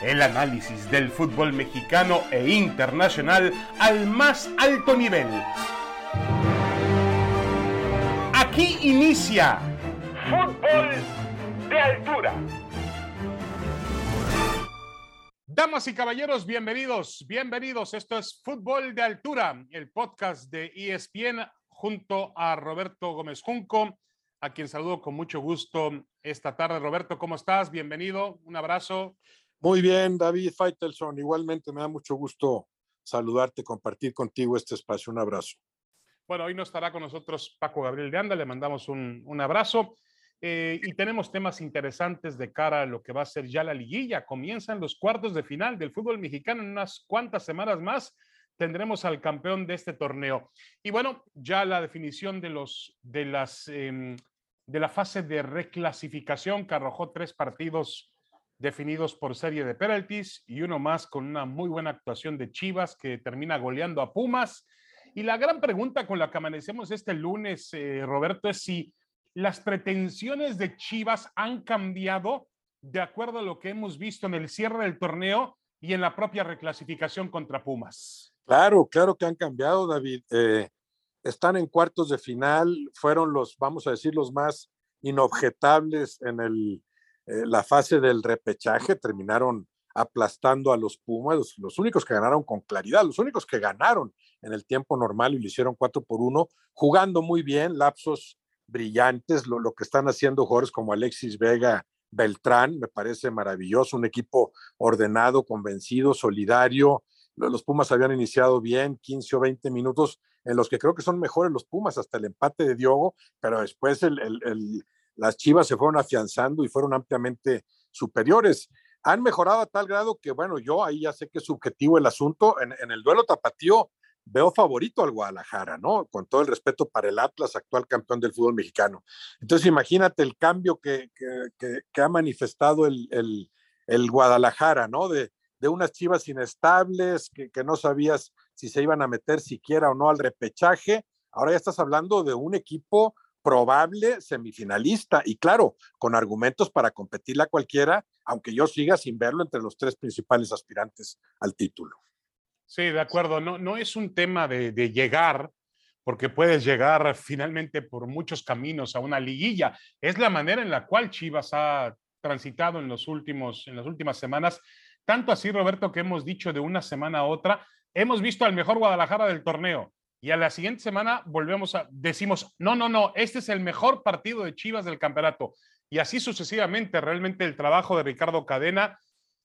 el análisis del fútbol mexicano e internacional al más alto nivel. Aquí inicia Fútbol de Altura. Damas y caballeros, bienvenidos, bienvenidos. Esto es Fútbol de Altura, el podcast de ESPN junto a Roberto Gómez Junco, a quien saludo con mucho gusto esta tarde. Roberto, ¿cómo estás? Bienvenido, un abrazo. Muy bien, David Feitelson. Igualmente me da mucho gusto saludarte, compartir contigo este espacio. Un abrazo. Bueno, hoy no estará con nosotros Paco Gabriel de Anda, le mandamos un, abrazo. Eh, y tenemos temas interesantes de cara a lo que va a ser ya la liguilla. Comienzan los cuartos de final del fútbol mexicano en unas cuantas semanas más. Tendremos al campeón de este torneo. Y bueno, ya la definición de, los, de, las, em, de la fase de reclasificación que arrojó tres partidos definidos por serie de penalties y uno más con una muy buena actuación de Chivas que termina goleando a Pumas. Y la gran pregunta con la que amanecemos este lunes, eh, Roberto, es si las pretensiones de Chivas han cambiado de acuerdo a lo que hemos visto en el cierre del torneo y en la propia reclasificación contra Pumas. Claro, claro que han cambiado, David. Eh, están en cuartos de final, fueron los, vamos a decir, los más inobjetables en el, eh, la fase del repechaje, terminaron aplastando a los Pumas, los, únicos que ganaron con claridad, los únicos que ganaron en el tiempo normal y lo hicieron 4 por 1, jugando muy bien, lapsos brillantes, lo, que están haciendo jugadores como Alexis Vega, Beltrán, me parece maravilloso, un equipo ordenado, convencido, solidario. Los Pumas habían iniciado bien, 15 o 20 minutos, en los que creo que son mejores los Pumas hasta el empate de Diogo, pero después el las Chivas se fueron afianzando y fueron ampliamente superiores. Han mejorado a tal grado que, bueno, yo ahí ya sé que es subjetivo el asunto. En, el duelo tapatío veo favorito al Guadalajara, ¿no? Con todo el respeto para el Atlas, actual campeón del fútbol mexicano. Entonces, imagínate el cambio que, ha manifestado el, Guadalajara, ¿no? De, unas chivas inestables, que, no sabías si se iban a meter siquiera o no al repechaje. Ahora ya estás hablando de un equipo probable semifinalista y claro, con argumentos para competirla cualquiera, aunque yo siga sin verlo entre los tres principales aspirantes al título. Sí, de acuerdo, no, no es un tema de, llegar, porque puedes llegar finalmente por muchos caminos a una liguilla. Es la manera en la cual Chivas ha transitado en, los últimos, en las últimas semanas. Tanto así, Roberto, que hemos dicho de una semana a otra, hemos visto al mejor Guadalajara del torneo y a la siguiente semana volvemos a, decimos, no, no, no, este es el mejor partido de Chivas del campeonato. Y así sucesivamente, realmente el trabajo de Ricardo Cadena,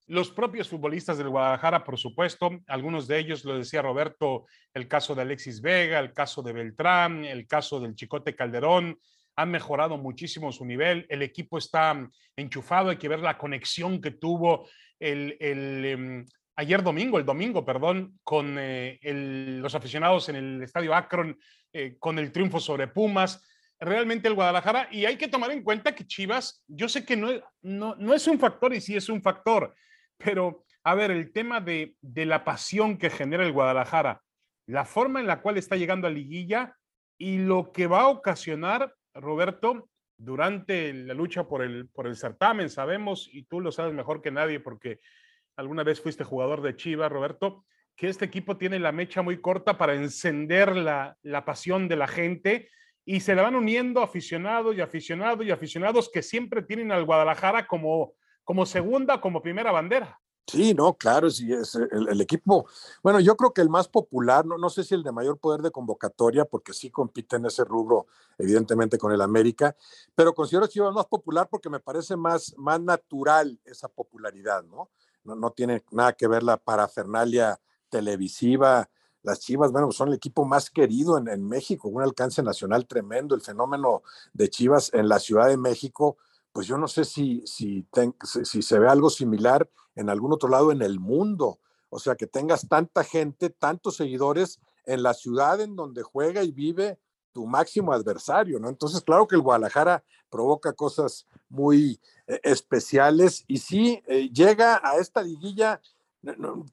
los propios futbolistas del Guadalajara, por supuesto, algunos de ellos, lo decía Roberto, el caso de Alexis Vega, el caso de Beltrán, el caso del Chicote Calderón, han mejorado muchísimo su nivel, el equipo está enchufado, hay que ver la conexión que tuvo el, el, em, ayer domingo, el domingo, perdón, con eh, los aficionados en el Estadio Akron, eh, con el triunfo sobre Pumas. Realmente el Guadalajara, y hay que tomar en cuenta que Chivas, yo sé que no, no, no es un factor y sí es un factor, pero a ver, el tema de, de la pasión que genera el Guadalajara, la forma en la cual está llegando a liguilla y lo que va a ocasionar, Roberto, durante la lucha por el, por el certamen, sabemos, y tú lo sabes mejor que nadie porque alguna vez fuiste jugador de Chivas, Roberto, que este equipo tiene la mecha muy corta para encender la, la pasión de la gente y se le van uniendo aficionados y aficionados y aficionados que siempre tienen al Guadalajara como, como segunda, como primera bandera. Sí, no, claro, sí, es el, equipo. Bueno, yo creo que el más popular, no, no sé si el de mayor poder de convocatoria, porque sí compite en ese rubro, evidentemente, con el América, pero considero Chivas más popular porque me parece más, más natural esa popularidad, ¿no? No, tiene nada que ver la parafernalia televisiva. Las Chivas, bueno, son el equipo más querido en, México, un alcance nacional tremendo. El fenómeno de Chivas en la Ciudad de México, pues yo no sé si, si, si se ve algo similar en algún otro lado en el mundo. O sea, que tengas tanta gente, tantos seguidores en la ciudad en donde juega y vive tu máximo adversario, ¿no? Entonces, claro que el Guadalajara provoca cosas muy especiales y sí eh, llega a esta liguilla,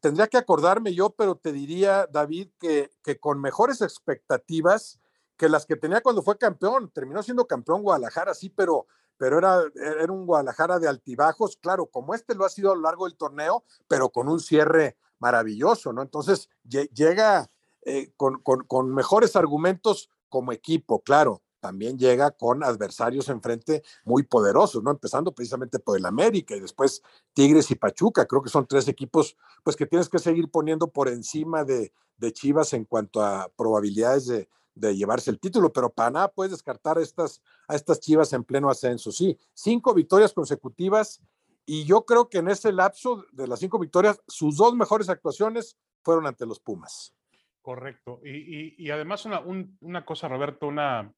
tendría que acordarme yo, pero te diría, David, que, que con mejores expectativas que las que tenía cuando fue campeón. Terminó siendo campeón Guadalajara, sí, pero, pero era, era un Guadalajara de altibajos, claro, como este lo ha sido a lo largo del torneo, pero con un cierre maravilloso, ¿no? Entonces llega eh, con, con, mejores argumentos como equipo, claro, también llega con adversarios enfrente muy poderosos, ¿no? Empezando precisamente por el América y después Tigres y Pachuca. Creo que son tres equipos, pues que tienes que seguir poniendo por encima de, de Chivas en cuanto a probabilidades de, de llevarse el título, pero para nada puedes descartar estas, a estas Chivas en pleno ascenso. Sí, cinco victorias consecutivas y yo creo que en ese lapso de las cinco victorias, sus dos mejores actuaciones fueron ante los Pumas. Correcto. Y, además una, una, cosa, Roberto, una,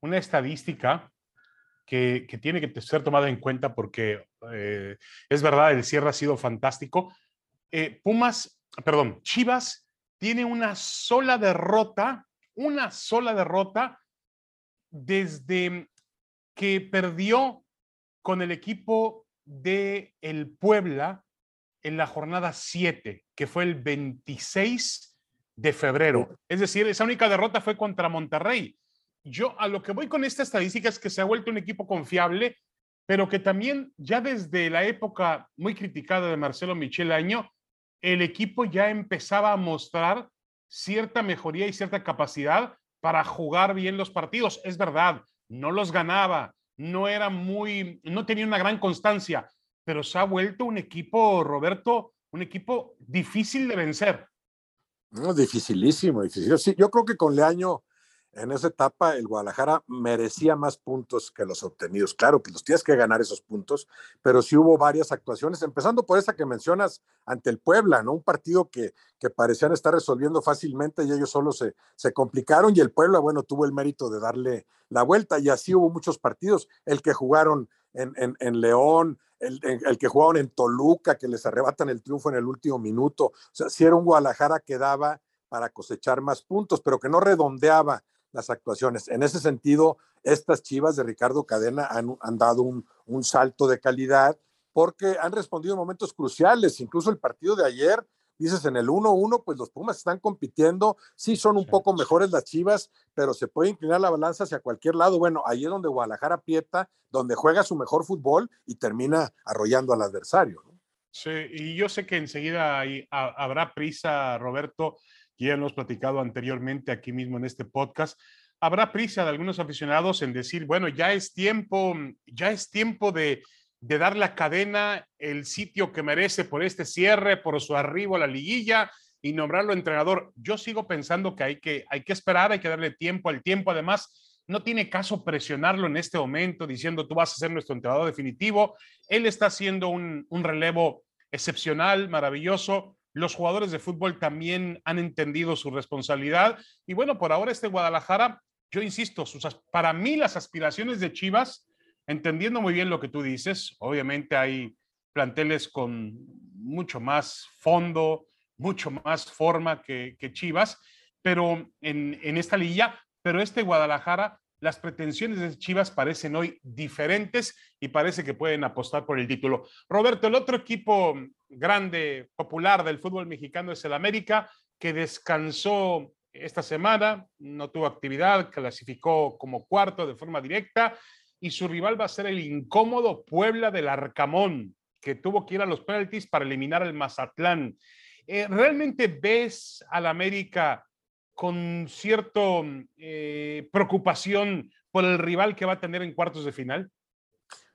una estadística que, que, tiene que ser tomada en cuenta porque eh, es verdad, el cierre ha sido fantástico. Eh, Pumas, perdón, Chivas tiene una sola derrota una sola derrota desde que perdió con el equipo de el Puebla en la jornada 7, que fue el 26 de febrero. Es decir, esa única derrota fue contra Monterrey. Yo a lo que voy con esta estadística es que se ha vuelto un equipo confiable, pero que también ya desde la época muy criticada de Marcelo Michel Año, el equipo ya empezaba a mostrar cierta mejoría y cierta capacidad para jugar bien los partidos. Es verdad, no los ganaba, no era muy, no tenía una gran constancia, pero se ha vuelto un equipo, Roberto, un equipo difícil de vencer. No, dificilísimo, difícil. Yo creo que con Leaño en esa etapa el Guadalajara merecía más puntos que los obtenidos. Claro que los tienes que ganar esos puntos, pero sí hubo varias actuaciones, empezando por esa que mencionas ante el Puebla, ¿no? Un partido que, que parecían estar resolviendo fácilmente y ellos solo se, se complicaron y el Puebla, bueno, tuvo el mérito de darle la vuelta y así hubo muchos partidos, el que jugaron en, en, León, el, el, que jugaron en Toluca, que les arrebatan el triunfo en el último minuto. O sea, si era un Guadalajara que daba para cosechar más puntos, pero que no redondeaba las actuaciones. En ese sentido, estas chivas de Ricardo Cadena han, dado un, un, salto de calidad porque han respondido en momentos cruciales. Incluso el partido de ayer, dices en el 1-1, pues los Pumas están compitiendo. Sí, son un poco mejores las chivas, pero se puede inclinar la balanza hacia cualquier lado. Bueno, ahí es donde Guadalajara aprieta, donde juega su mejor fútbol y termina arrollando al adversario. Sí, y yo sé que enseguida habrá prisa, Roberto, ya hemos platicado anteriormente aquí mismo en este podcast, habrá prisa de algunos aficionados en decir, bueno, ya es tiempo, ya es tiempo de, de dar la cadena el sitio que merece por este cierre, por su arribo a la liguilla y nombrarlo entrenador. Yo sigo pensando que hay que, hay que esperar, hay que darle tiempo al tiempo. Además, no tiene caso presionarlo en este momento diciendo tú vas a ser nuestro entrenador definitivo. Él está haciendo un relevo excepcional, maravilloso. Los jugadores de fútbol también han entendido su responsabilidad. Y bueno, por ahora este Guadalajara, yo insisto, sus, para mí las aspiraciones de Chivas, entendiendo muy bien lo que tú dices, obviamente hay planteles con mucho más fondo, mucho más forma que, Chivas, pero en, en esta liga, pero este Guadalajara las pretensiones de Chivas parecen hoy diferentes y parece que pueden apostar por el título. Roberto, el otro equipo grande, popular del fútbol mexicano es el América, que descansó esta semana, no tuvo actividad, clasificó como cuarto de forma directa y su rival va a ser el incómodo Puebla del Arcamón, que tuvo que ir a los penaltis para eliminar al Mazatlán. Eh, ¿Realmente ves al América con cierta eh, preocupación por el rival que va a tener en cuartos de final?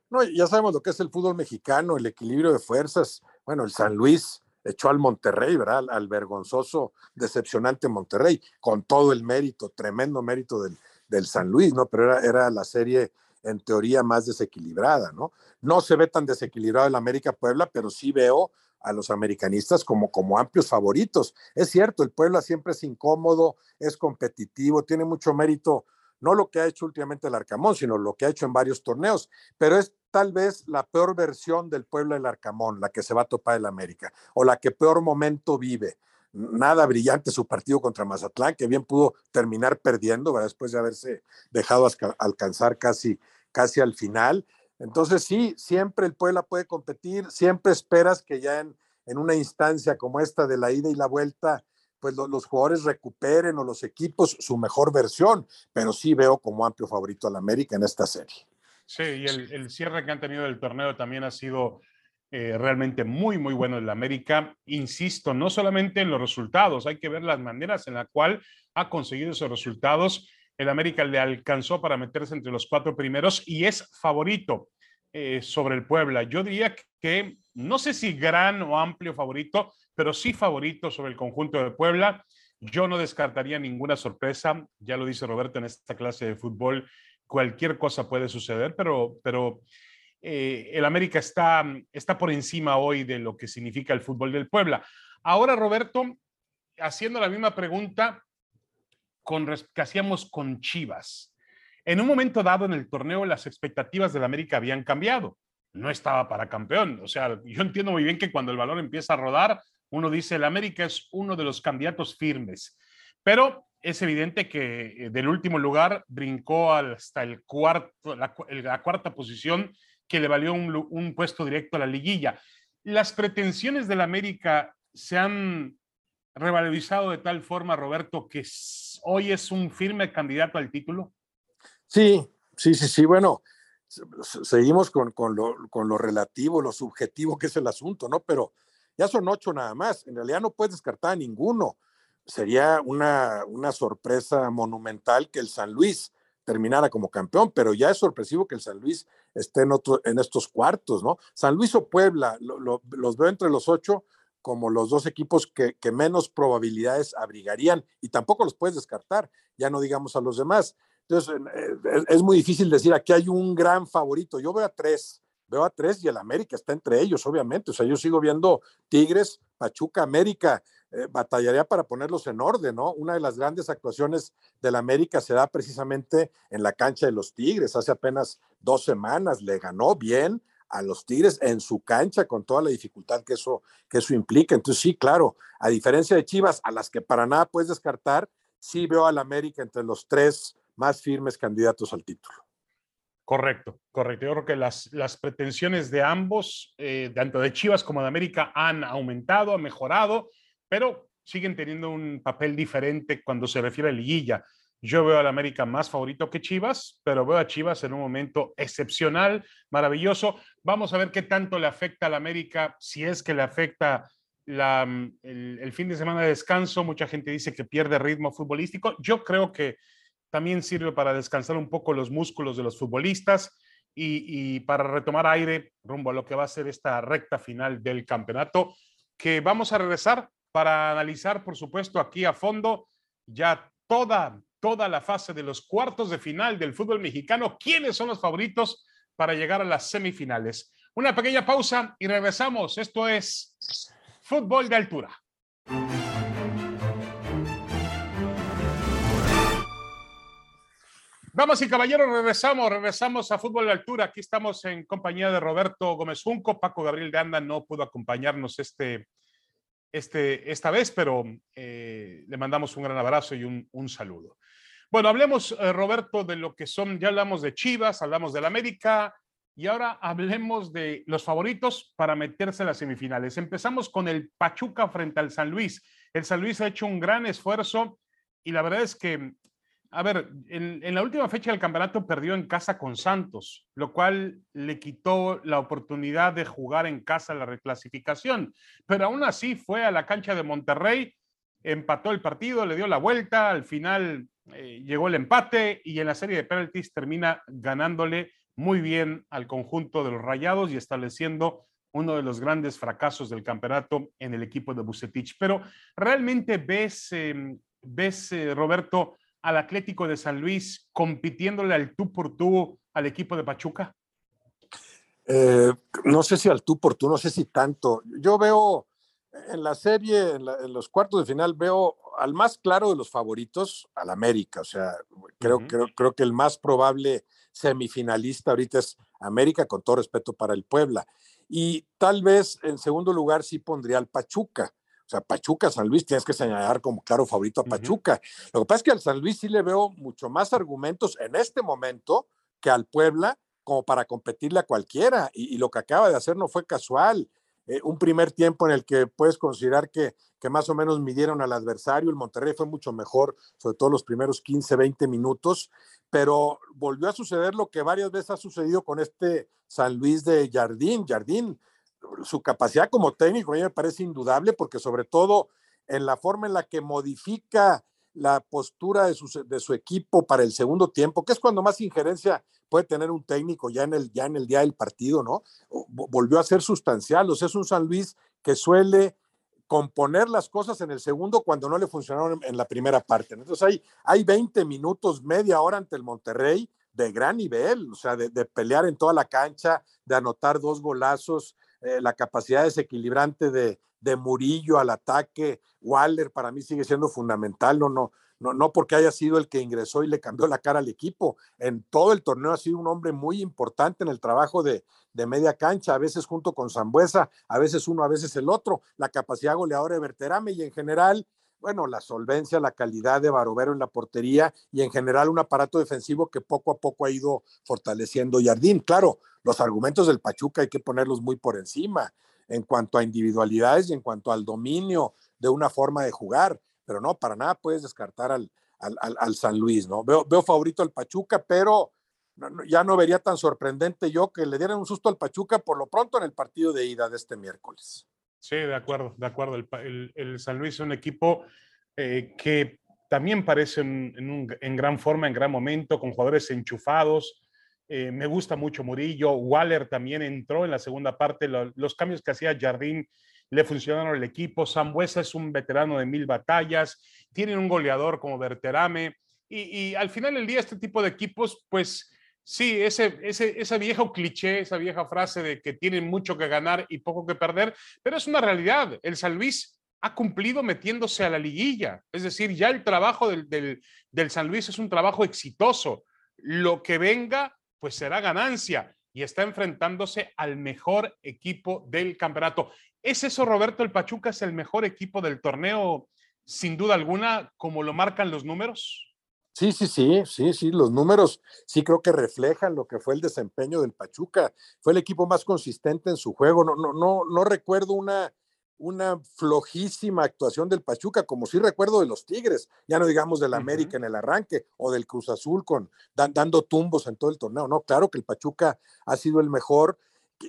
No, ya sabemos lo que es el fútbol mexicano, el equilibrio de fuerzas. Bueno, el San Luis echó al Monterrey, ¿verdad? Al vergonzoso, decepcionante Monterrey, con todo el mérito, tremendo mérito del, San Luis, ¿no? Pero era, era, la serie en teoría más desequilibrada, ¿no? No se ve tan desequilibrado el América Puebla, pero sí veo a los americanistas como, como amplios favoritos. Es cierto, el Puebla siempre es incómodo, es competitivo, tiene mucho mérito, no lo que ha hecho últimamente el Arcamón, sino lo que ha hecho en varios torneos, pero es tal vez la peor versión del Puebla del Arcamón, la que se va a topar el América, o la que peor momento vive. Nada brillante su partido contra Mazatlán, que bien pudo terminar perdiendo después de haberse dejado alcanzar casi, casi al final entonces sí, siempre el Puebla puede competir, siempre esperas que ya en, una instancia como esta de la ida y la vuelta, pues los jugadores recuperen o los equipos su mejor versión, pero sí veo como amplio favorito al América en esta serie. Sí, y el, cierre que han tenido del torneo también ha sido eh, realmente muy, muy bueno en la América. Insisto, no solamente en los resultados, hay que ver las maneras en la cual ha conseguido esos resultados. El América le alcanzó para meterse entre los cuatro primeros y es favorito eh, sobre el Puebla. Yo diría que no sé si gran o amplio favorito, pero sí favorito sobre el conjunto de Puebla. Yo no descartaría ninguna sorpresa, ya lo dice Roberto en esta clase de fútbol, cualquier cosa puede suceder, pero, pero eh, el América está, está por encima hoy de lo que significa el fútbol del Puebla. Ahora, Roberto, haciendo la misma pregunta con, que hacíamos con Chivas. En un momento dado en el torneo, las expectativas del América habían cambiado. No estaba para campeón. O sea, yo entiendo muy bien que cuando el balón empieza a rodar, uno dice, el América es uno de los candidatos firmes. Pero es evidente que eh, del último lugar brincó hasta el cuarto, la, cuarta posición que le valió un, puesto directo a la liguilla. Las pretensiones del América se han revalorizado de tal forma, Roberto, que hoy es un firme candidato al título. Sí, sí, sí, sí. Bueno, seguimos con, con, lo, con lo relativo, lo subjetivo que es el asunto, ¿no? Pero ya son ocho nada más. En realidad no puedes descartar a ninguno sería una, una sorpresa monumental que el San Luis terminara como campeón, pero ya es sorpresivo que el San Luis esté en, otro, en estos cuartos, ¿no? San Luis o Puebla, los veo entre los ocho como los dos equipos que, menos probabilidades abrigarían y tampoco los puedes descartar, ya no digamos a los demás. Entonces, eh, es muy difícil decir, aquí hay un gran favorito. Yo veo a tres, veo a tres y el América está entre ellos, obviamente. O sea, yo sigo viendo Tigres, Pachuca, América, eh, batallaría para ponerlos en orden, ¿no? Una de las grandes actuaciones del América se da precisamente en la cancha de los Tigres. Hace apenas dos semanas le ganó bien a los Tigres en su cancha con toda la dificultad que eso, que eso implica. Entonces, sí, claro, a diferencia de Chivas, a las que para nada puedes descartar, sí veo al América entre los tres más firmes candidatos al título. Correcto, correcto. Yo creo que las, las pretensiones de ambos, eh, tanto de Chivas como de América, han aumentado, han mejorado pero siguen teniendo un papel diferente cuando se refiere a liguilla. Yo veo al América más favorito que Chivas, pero veo a Chivas en un momento excepcional, maravilloso. Vamos a ver qué tanto le afecta al América, si es que le afecta la, el, fin de semana de descanso. Mucha gente dice que pierde ritmo futbolístico. Yo creo que también sirve para descansar un poco los músculos de los futbolistas y, y para retomar aire rumbo a lo que va a ser esta recta final del campeonato, que vamos a regresar para analizar, por supuesto, aquí a fondo ya toda, toda la fase de los cuartos de final del fútbol mexicano, quiénes son los favoritos para llegar a las semifinales. Una pequeña pausa y regresamos. Esto es fútbol de altura. Vamos y caballeros, regresamos, regresamos a Fútbol de Altura. Aquí estamos en compañía de Roberto Gómez Junco. Paco Gabriel de Anda no pudo acompañarnos este, este, esta vez, pero eh, le mandamos un gran abrazo y un, saludo. Bueno, hablemos, eh, Roberto, de lo que son, ya hablamos de Chivas, hablamos del América y ahora hablemos de los favoritos para meterse a las semifinales. Empezamos con el Pachuca frente al San Luis. El San Luis ha hecho un gran esfuerzo y la verdad es que a ver, en, la última fecha del campeonato perdió en casa con Santos, lo cual le quitó la oportunidad de jugar en casa la reclasificación. Pero aún así fue a la cancha de Monterrey, empató el partido, le dio la vuelta, al final eh, llegó el empate y en la serie de penalties termina ganándole muy bien al conjunto de los Rayados y estableciendo uno de los grandes fracasos del campeonato en el equipo de Bucetich. Pero realmente ves, em, ves eh, Roberto, al Atlético de San Luis compitiéndole al tú por tú al equipo de Pachuca? Eh, no sé si al tú por tú, no sé si tanto. Yo veo en la serie, en, los cuartos de final, veo al más claro de los favoritos, al América. O sea, creo, creo, creo que el más probable semifinalista ahorita es América, con todo respeto para el Puebla. Y tal vez en segundo lugar sí pondría al Pachuca sea, Pachuca, San Luis, tienes que señalar como claro favorito a Pachuca. Lo que pasa es que al San Luis sí le veo mucho más argumentos en este momento que al Puebla como para competirle a cualquiera. Y, lo que acaba de hacer no fue casual. eh, un primer tiempo en el que puedes considerar que, que más o menos midieron al adversario. El Monterrey fue mucho mejor, sobre todo los primeros 15, 20 minutos, pero volvió a suceder lo que varias veces ha sucedido con este San Luis de Jardín. Jardín, su capacidad como técnico a mí me parece indudable porque sobre todo en la forma en la que modifica la postura de su, de su, equipo para el segundo tiempo, que es cuando más injerencia puede tener un técnico ya en el, ya en el día del partido, ¿no? Volvió a ser sustancial, o sea, es un San Luis que suele componer las cosas en el segundo cuando no le funcionaron en, la primera parte. Entonces hay, hay 20 minutos, media hora ante el Monterrey de gran nivel, o sea, de, de pelear en toda la cancha, de anotar dos golazos, eh, la capacidad desequilibrante de, de Murillo al ataque, Waller para mí sigue siendo fundamental, no, no, no, no porque haya sido el que ingresó y le cambió la cara al equipo. En todo el torneo ha sido un hombre muy importante en el trabajo de, de media cancha, a veces junto con Zambuesa, a veces uno, a veces el otro, la capacidad goleadora de Berterame y en general, bueno, la solvencia, la calidad de Barovero en la portería y en general un aparato defensivo que poco a poco ha ido fortaleciendo Jardín. Claro, los argumentos del Pachuca hay que ponerlos muy por encima en cuanto a individualidades y en cuanto al dominio de una forma de jugar, pero no, para nada puedes descartar al, al, San Luis, ¿no? Veo, veo favorito al Pachuca, pero ya no vería tan sorprendente yo que le dieran un susto al Pachuca por lo pronto en el partido de ida de este miércoles. Sí, de acuerdo, de acuerdo. El, San Luis es un equipo eh, que también parece en, gran forma, en gran momento, con jugadores enchufados, eh, me gusta mucho Murillo. Waller también entró en la segunda parte. Lo, los cambios que hacía Jardín le funcionaron al equipo. Sambuesa es un veterano de mil batallas. Tienen un goleador como Berterame. Y, al final del día, este tipo de equipos, pues sí, ese, ese, cliché, esa vieja frase de que tienen mucho que ganar y poco que perder, pero es una realidad. El San Luis ha cumplido metiéndose a la liguilla. Es decir, ya el trabajo del, del, del San Luis es un trabajo exitoso. Lo que venga pues será ganancia y está enfrentándose al mejor equipo del campeonato. ¿Es eso, Roberto? ¿El Pachuca es el mejor equipo del torneo, sin duda alguna, como lo marcan los números? Sí, sí, sí, sí, sí, los números sí creo que reflejan lo que fue el desempeño del Pachuca. Fue el equipo más consistente en su juego. No, no, no, no recuerdo una, una flojísima actuación del Pachuca, como sí recuerdo de los Tigres, ya no digamos del América en el arranque o del Cruz Azul con dando tumbos en todo el torneo. No, claro que el Pachuca ha sido el mejor.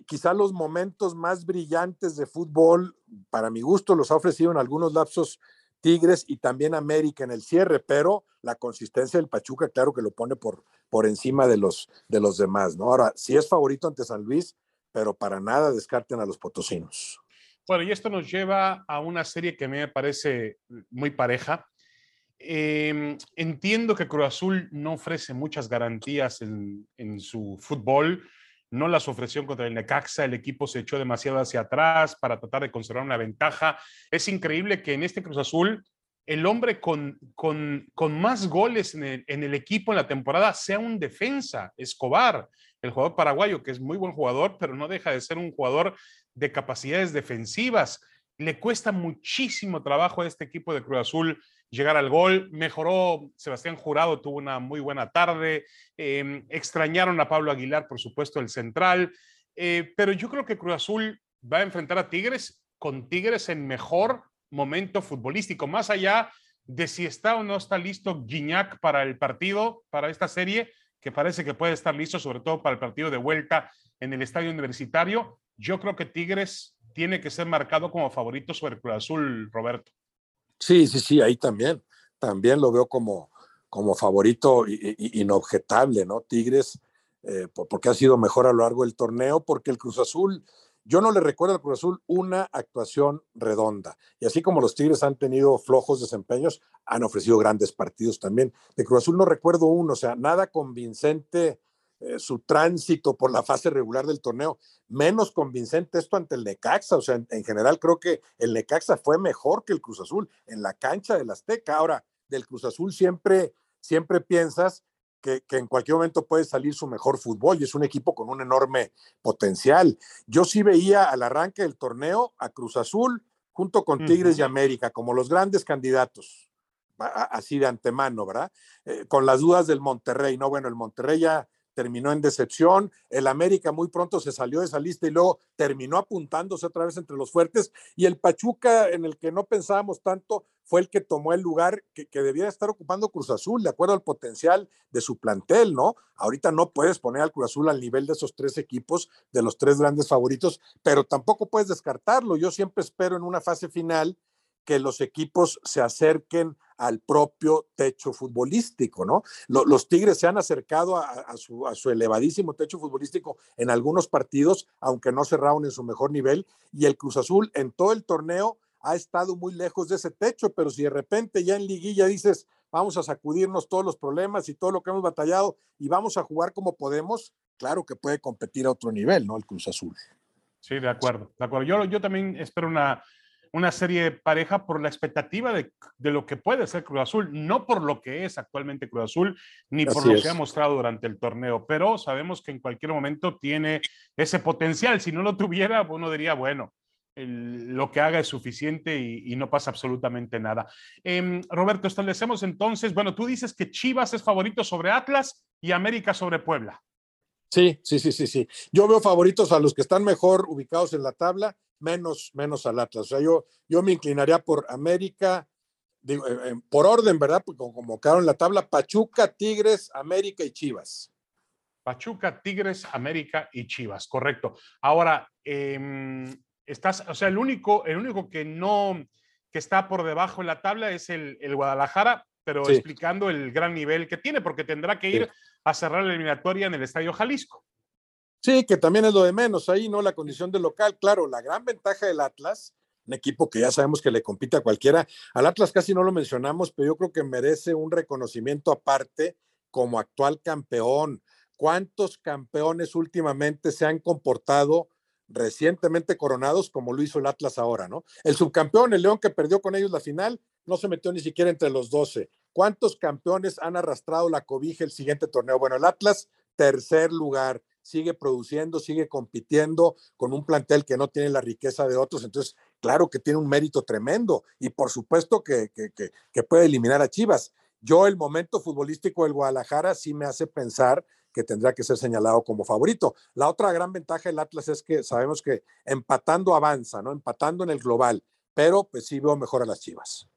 Quizá los momentos más brillantes de fútbol, para mi gusto, los ha ofrecido en algunos lapsos Tigres y también América en el cierre, pero la consistencia del Pachuca, claro que lo pone por, por encima de los, de los demás, ¿no? Ahora, sí es favorito ante San Luis, pero para nada descarten a los potosinos. Bueno, y esto nos lleva a una serie que me parece muy pareja. Eh, entiendo que Cruz Azul no ofrece muchas garantías en, en, su fútbol, no las ofreció contra el Necaxa, el equipo se echó demasiado hacia atrás para tratar de conservar una ventaja. Es increíble que en este Cruz Azul el hombre con, con, más goles en el, equipo en la temporada sea un defensa, Escobar, el jugador paraguayo, que es muy buen jugador, pero no deja de ser un jugador de capacidades defensivas. Le cuesta muchísimo trabajo a este equipo de Cruz Azul llegar al gol. Mejoró, Sebastián Jurado tuvo una muy buena tarde. Eh, extrañaron a Pablo Aguilar, por supuesto, el central. Eh, pero yo creo que Cruz Azul va a enfrentar a Tigres con Tigres en mejor momento futbolístico, más allá de si está o no está listo Guiñac para el partido, para esta serie, que parece que puede estar listo, sobre todo para el partido de vuelta en el estadio universitario. Yo creo que Tigres tiene que ser marcado como favorito sobre Cruz Azul, Roberto. Sí, sí, sí, ahí también. También lo veo como, como favorito inobjetable, ¿no? Tigres, eh, porque ha sido mejor a lo largo del torneo, porque el Cruz Azul, yo no le recuerdo al Cruz Azul una actuación redonda. Y así como los Tigres han tenido flojos desempeños, han ofrecido grandes partidos también. De Cruz Azul no recuerdo uno, o sea, nada convincente eh, su tránsito por la fase regular del torneo. Menos convincente esto ante el Necaxa. O sea, en, en, general creo que el Necaxa fue mejor que el Cruz Azul en la cancha del Azteca. Ahora, del Cruz Azul siempre, siempre piensas que, que, en cualquier momento puede salir su mejor fútbol y es un equipo con un enorme potencial. Yo sí veía al arranque del torneo a Cruz Azul junto con Tigres uh -huh. y América como los grandes candidatos, así de antemano, ¿verdad? Eh, con las dudas del Monterrey, ¿no? Bueno, el Monterrey ya terminó en decepción. El América muy pronto se salió de esa lista y luego terminó apuntándose otra vez entre los fuertes. Y el Pachuca, en el que no pensábamos tanto, fue el que tomó el lugar que, que debía estar ocupando Cruz Azul, de acuerdo al potencial de su plantel, ¿no? Ahorita no puedes poner al Cruz Azul al nivel de esos tres equipos, de los tres grandes favoritos, pero tampoco puedes descartarlo. Yo siempre espero en una fase final que los equipos se acerquen al propio techo futbolístico, ¿no? Los Tigres se han acercado a, su, elevadísimo techo futbolístico en algunos partidos, aunque no cerraron en su mejor nivel, y el Cruz Azul en todo el torneo ha estado muy lejos de ese techo, pero si de repente ya en liguilla dices, vamos a sacudirnos todos los problemas y todo lo que hemos batallado y vamos a jugar como podemos, claro que puede competir a otro nivel, ¿no? El Cruz Azul. Sí, de acuerdo, de acuerdo. Yo también espero una una serie pareja por la expectativa de, lo que puede ser Cruz Azul, no por lo que es actualmente Cruz Azul, ni por lo que ha mostrado durante el torneo, pero sabemos que en cualquier momento tiene ese potencial. Si no lo tuviera, uno diría, bueno, lo que haga es suficiente y, no pasa absolutamente nada. Em, Roberto, establecemos entonces, bueno, tú dices que Chivas es favorito sobre Atlas y América sobre Puebla. Sí, sí, sí, sí, sí. Yo veo favoritos a los que están mejor ubicados en la tabla menos, menos al Atlas. O sea, yo, yo me inclinaría por América, digo, eh, eh, por orden, ¿verdad? Porque como quedaron en la tabla, Pachuca, Tigres, América y Chivas. Pachuca, Tigres, América y Chivas, correcto. Ahora, em, estás, o sea, el único, el único que no, que está por debajo de la tabla es el, Guadalajara, pero explicando el gran nivel que tiene, porque tendrá que ir a cerrar la eliminatoria en el Estadio Jalisco. Sí, que también es lo de menos ahí, ¿no? La condición de local. Claro, la gran ventaja del Atlas, un equipo que ya sabemos que le compite a cualquiera. Al Atlas casi no lo mencionamos, pero yo creo que merece un reconocimiento aparte como actual campeón. ¿Cuántos campeones últimamente se han comportado recientemente coronados como lo hizo el Atlas ahora, ¿no? El subcampeón, el León que perdió con ellos la final, no se metió ni siquiera entre los 12. ¿Cuántos campeones han arrastrado la cobija el siguiente torneo? Bueno, el Atlas, tercer lugar sigue produciendo, sigue compitiendo con un plantel que no tiene la riqueza de otros. Entonces, claro que tiene un mérito tremendo y por supuesto que, que, puede eliminar a Chivas. Yo el momento futbolístico del Guadalajara sí me hace pensar que tendrá que ser señalado como favorito. La otra gran ventaja del Atlas es que sabemos que empatando avanza, ¿no? Empatando en el global, pero pues sí veo mejor a las Chivas.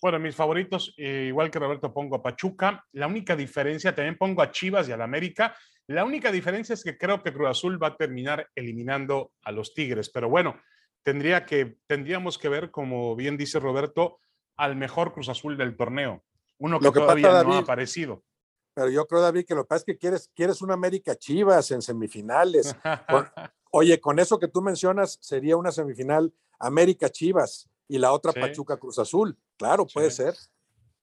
Bueno, mis favoritos, eh, igual que Roberto, pongo a Pachuca. La única diferencia, también pongo a Chivas y al América. La única diferencia es que creo que Cruz Azul va a terminar eliminando a los Tigres, pero bueno, tendría que, tendríamos que ver, como bien dice Roberto, al mejor Cruz Azul del torneo, uno que, todavía no ha aparecido. Pero yo creo, David, que lo que pasa es que quieres, quieres una América Chivas en semifinales. oye, con eso que tú mencionas, sería una semifinal América Chivas y la otra Pachuca Cruz Azul. Claro, puede ser.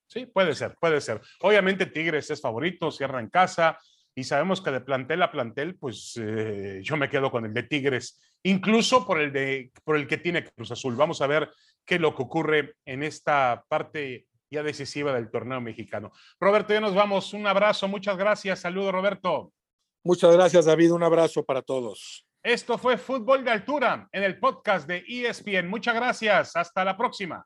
Sí, puede ser, puede ser. Obviamente Tigres es favorito, cierra en casa, y sabemos que de plantel a plantel, pues eh, yo me quedo con el de Tigres, incluso por el, de, por el que tiene Cruz Azul. Vamos a ver qué es lo que ocurre en esta parte ya decisiva del torneo mexicano. Roberto, ya nos vamos. Un abrazo, muchas gracias. Saludos, Roberto. Muchas gracias, David. Un abrazo para todos. Esto fue Fútbol de Altura en el podcast de ESPN. Muchas gracias. Hasta la próxima.